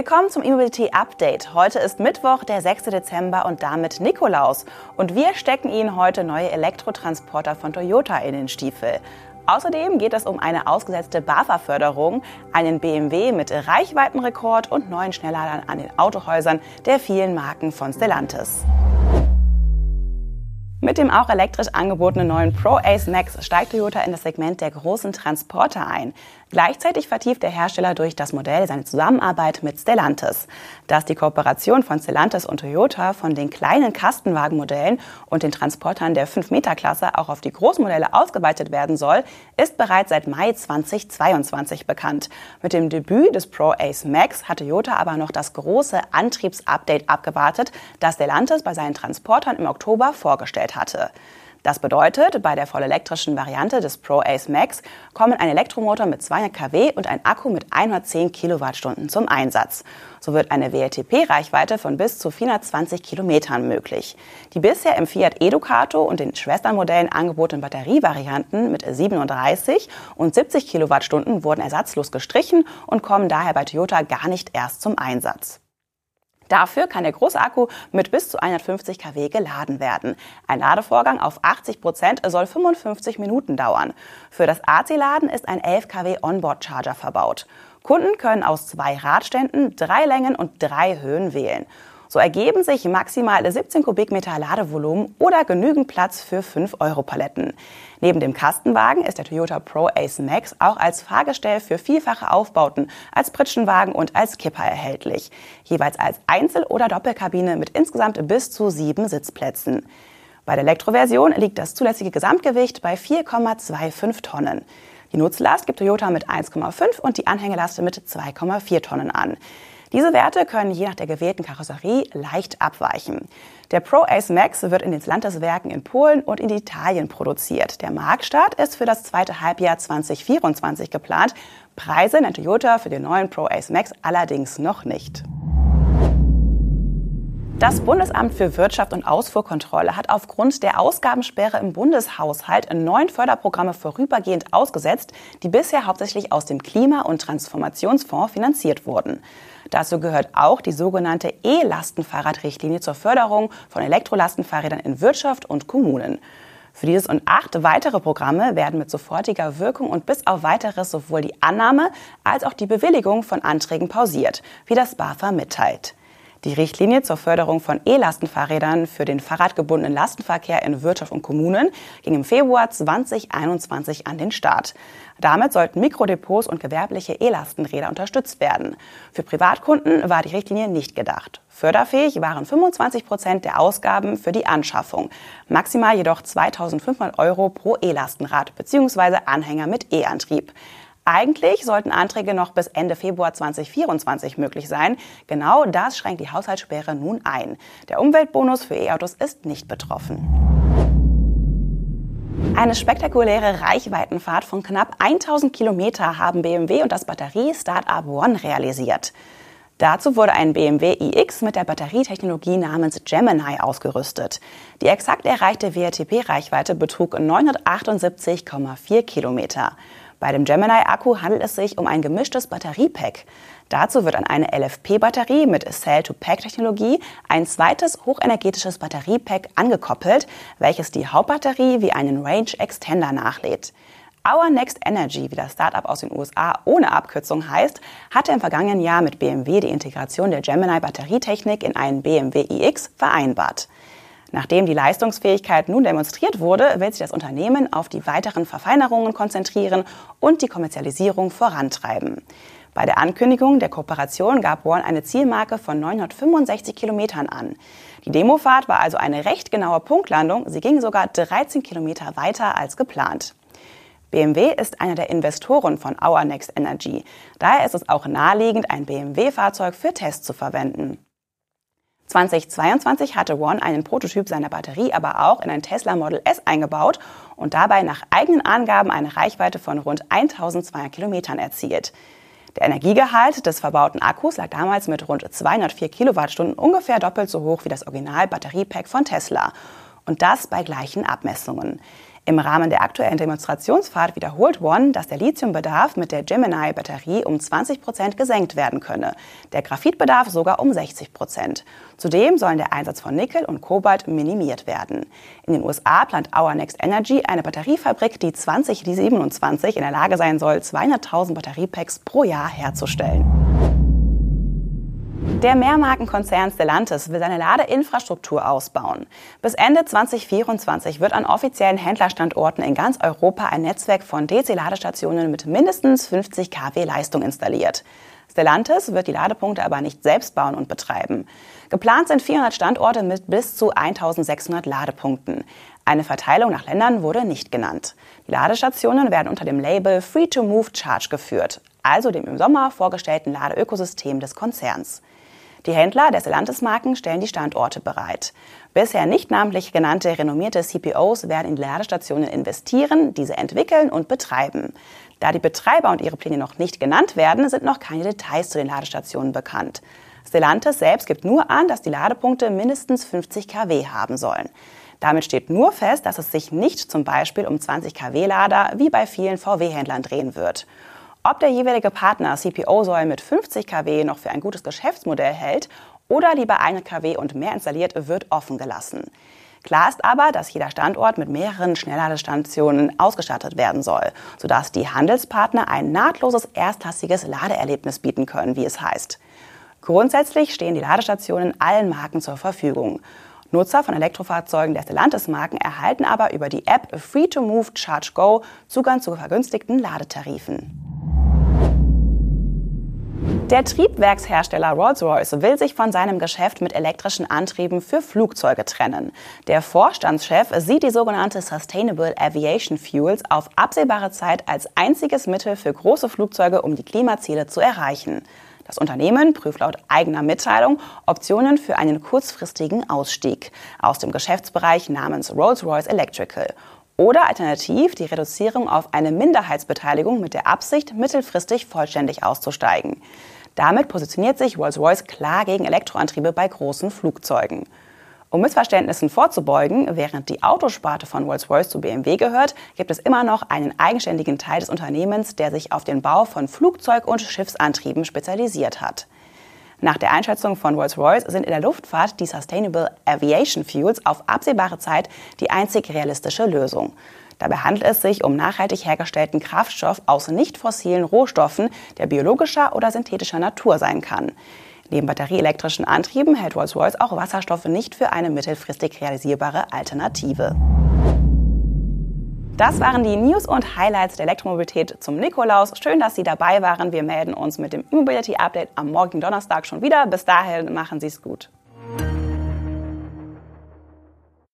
Willkommen zum E-Mobility Update. Heute ist Mittwoch, der 6. Dezember und damit Nikolaus. Und wir stecken Ihnen heute neue Elektrotransporter von Toyota in den Stiefel. Außerdem geht es um eine ausgesetzte BAFA-Förderung, einen BMW mit Reichweitenrekord und neuen Schnellladern an den Autohäusern der vielen Marken von Stellantis. Mit dem auch elektrisch angebotenen neuen Pro Ace Max steigt Toyota in das Segment der großen Transporter ein. Gleichzeitig vertieft der Hersteller durch das Modell seine Zusammenarbeit mit Stellantis. Dass die Kooperation von Stellantis und Toyota von den kleinen Kastenwagenmodellen und den Transportern der 5-Meter-Klasse auch auf die Großmodelle ausgeweitet werden soll, ist bereits seit Mai 2022 bekannt. Mit dem Debüt des Pro Ace Max hat Toyota aber noch das große Antriebsupdate abgewartet, das Stellantis bei seinen Transportern im Oktober vorgestellt hatte. Das bedeutet, bei der vollelektrischen Variante des Pro Ace Max kommen ein Elektromotor mit 200 kW und ein Akku mit 110 Kilowattstunden zum Einsatz. So wird eine WLTP-Reichweite von bis zu 420 Kilometern möglich. Die bisher im Fiat Educato und den Schwesternmodellen angebotenen Batterievarianten mit 37 und 70 Kilowattstunden wurden ersatzlos gestrichen und kommen daher bei Toyota gar nicht erst zum Einsatz. Dafür kann der große Akku mit bis zu 150 kW geladen werden. Ein Ladevorgang auf 80 Prozent soll 55 Minuten dauern. Für das AC-Laden ist ein 11 kW Onboard-Charger verbaut. Kunden können aus zwei Radständen, drei Längen und drei Höhen wählen. So ergeben sich maximal 17 Kubikmeter Ladevolumen oder genügend Platz für 5-Euro-Paletten. Neben dem Kastenwagen ist der Toyota Pro Ace Max auch als Fahrgestell für vielfache Aufbauten, als Pritschenwagen und als Kipper erhältlich. Jeweils als Einzel- oder Doppelkabine mit insgesamt bis zu sieben Sitzplätzen. Bei der Elektroversion liegt das zulässige Gesamtgewicht bei 4,25 Tonnen. Die Nutzlast gibt Toyota mit 1,5 und die Anhängelast mit 2,4 Tonnen an. Diese Werte können je nach der gewählten Karosserie leicht abweichen. Der Pro Ace Max wird in den Landeswerken in Polen und in Italien produziert. Der Marktstart ist für das zweite Halbjahr 2024 geplant. Preise nennt Toyota für den neuen Pro Ace Max allerdings noch nicht. Das Bundesamt für Wirtschaft und Ausfuhrkontrolle hat aufgrund der Ausgabensperre im Bundeshaushalt neun Förderprogramme vorübergehend ausgesetzt, die bisher hauptsächlich aus dem Klima- und Transformationsfonds finanziert wurden. Dazu gehört auch die sogenannte E-Lastenfahrradrichtlinie zur Förderung von Elektrolastenfahrrädern in Wirtschaft und Kommunen. Für dieses und acht weitere Programme werden mit sofortiger Wirkung und bis auf weiteres sowohl die Annahme als auch die Bewilligung von Anträgen pausiert, wie das BAFA mitteilt. Die Richtlinie zur Förderung von E-Lastenfahrrädern für den fahrradgebundenen Lastenverkehr in Wirtschaft und Kommunen ging im Februar 2021 an den Start. Damit sollten Mikrodepots und gewerbliche E-Lastenräder unterstützt werden. Für Privatkunden war die Richtlinie nicht gedacht. Förderfähig waren 25 Prozent der Ausgaben für die Anschaffung, maximal jedoch 2500 Euro pro E-Lastenrad bzw. Anhänger mit E-Antrieb. Eigentlich sollten Anträge noch bis Ende Februar 2024 möglich sein. Genau das schränkt die Haushaltssperre nun ein. Der Umweltbonus für E-Autos ist nicht betroffen. Eine spektakuläre Reichweitenfahrt von knapp 1000 Kilometer haben BMW und das Batterie-Startup One realisiert. Dazu wurde ein BMW iX mit der Batterietechnologie namens Gemini ausgerüstet. Die exakt erreichte WLTP-Reichweite betrug 978,4 Kilometer. Bei dem Gemini-Akku handelt es sich um ein gemischtes Batteriepack. Dazu wird an eine LFP-Batterie mit Cell-to-Pack-Technologie ein zweites hochenergetisches Batteriepack angekoppelt, welches die Hauptbatterie wie einen Range Extender nachlädt. Our Next Energy, wie das Startup aus den USA ohne Abkürzung heißt, hatte im vergangenen Jahr mit BMW die Integration der Gemini Batterietechnik in einen BMW iX vereinbart. Nachdem die Leistungsfähigkeit nun demonstriert wurde, will sich das Unternehmen auf die weiteren Verfeinerungen konzentrieren und die Kommerzialisierung vorantreiben. Bei der Ankündigung der Kooperation gab Warren eine Zielmarke von 965 Kilometern an. Die Demofahrt war also eine recht genaue Punktlandung. Sie ging sogar 13 Kilometer weiter als geplant. BMW ist einer der Investoren von Our Next Energy. Daher ist es auch naheliegend, ein BMW-Fahrzeug für Tests zu verwenden. 2022 hatte One einen Prototyp seiner Batterie aber auch in ein Tesla Model S eingebaut und dabei nach eigenen Angaben eine Reichweite von rund 1200 Kilometern erzielt. Der Energiegehalt des verbauten Akkus lag damals mit rund 204 Kilowattstunden ungefähr doppelt so hoch wie das Original-Batteriepack von Tesla. Und das bei gleichen Abmessungen. Im Rahmen der aktuellen Demonstrationsfahrt wiederholt One, dass der Lithiumbedarf mit der Gemini-Batterie um 20 Prozent gesenkt werden könne, der Graphitbedarf sogar um 60 Prozent. Zudem sollen der Einsatz von Nickel und Kobalt minimiert werden. In den USA plant Our Next Energy eine Batteriefabrik, die 2027 in der Lage sein soll, 200.000 Batteriepacks pro Jahr herzustellen. Der Mehrmarkenkonzern Stellantis will seine Ladeinfrastruktur ausbauen. Bis Ende 2024 wird an offiziellen Händlerstandorten in ganz Europa ein Netzwerk von DC-Ladestationen mit mindestens 50 kW Leistung installiert. Stellantis wird die Ladepunkte aber nicht selbst bauen und betreiben. Geplant sind 400 Standorte mit bis zu 1600 Ladepunkten. Eine Verteilung nach Ländern wurde nicht genannt. Die Ladestationen werden unter dem Label Free to Move Charge geführt, also dem im Sommer vorgestellten Ladeökosystem des Konzerns. Die Händler der Stellantis-Marken stellen die Standorte bereit. Bisher nicht namentlich genannte renommierte CPOs werden in Ladestationen investieren, diese entwickeln und betreiben. Da die Betreiber und ihre Pläne noch nicht genannt werden, sind noch keine Details zu den Ladestationen bekannt. Stellantis selbst gibt nur an, dass die Ladepunkte mindestens 50 kW haben sollen. Damit steht nur fest, dass es sich nicht zum Beispiel um 20 kW-Lader wie bei vielen VW-Händlern drehen wird. Ob der jeweilige Partner CPO-Säulen mit 50 kW noch für ein gutes Geschäftsmodell hält oder lieber eine kW und mehr installiert, wird offen gelassen. Klar ist aber, dass jeder Standort mit mehreren Schnellladestationen ausgestattet werden soll, sodass die Handelspartner ein nahtloses erstklassiges Ladeerlebnis bieten können, wie es heißt. Grundsätzlich stehen die Ladestationen allen Marken zur Verfügung. Nutzer von Elektrofahrzeugen der Stellantis-Marken erhalten aber über die App Free to Move Charge Go Zugang zu vergünstigten Ladetarifen. Der Triebwerkshersteller Rolls-Royce will sich von seinem Geschäft mit elektrischen Antrieben für Flugzeuge trennen. Der Vorstandschef sieht die sogenannte Sustainable Aviation Fuels auf absehbare Zeit als einziges Mittel für große Flugzeuge, um die Klimaziele zu erreichen. Das Unternehmen prüft laut eigener Mitteilung Optionen für einen kurzfristigen Ausstieg aus dem Geschäftsbereich namens Rolls-Royce Electrical oder alternativ die Reduzierung auf eine Minderheitsbeteiligung mit der Absicht, mittelfristig vollständig auszusteigen. Damit positioniert sich Rolls-Royce klar gegen Elektroantriebe bei großen Flugzeugen. Um Missverständnissen vorzubeugen, während die Autosparte von Rolls-Royce zu BMW gehört, gibt es immer noch einen eigenständigen Teil des Unternehmens, der sich auf den Bau von Flugzeug- und Schiffsantrieben spezialisiert hat. Nach der Einschätzung von Rolls-Royce sind in der Luftfahrt die Sustainable Aviation Fuels auf absehbare Zeit die einzig realistische Lösung. Dabei handelt es sich um nachhaltig hergestellten Kraftstoff aus nicht fossilen Rohstoffen, der biologischer oder synthetischer Natur sein kann. Neben batterieelektrischen Antrieben hält Rolls-Royce auch Wasserstoffe nicht für eine mittelfristig realisierbare Alternative. Das waren die News und Highlights der Elektromobilität zum Nikolaus. Schön, dass Sie dabei waren. Wir melden uns mit dem Immobility Update am morgigen Donnerstag schon wieder. Bis dahin machen Sie es gut.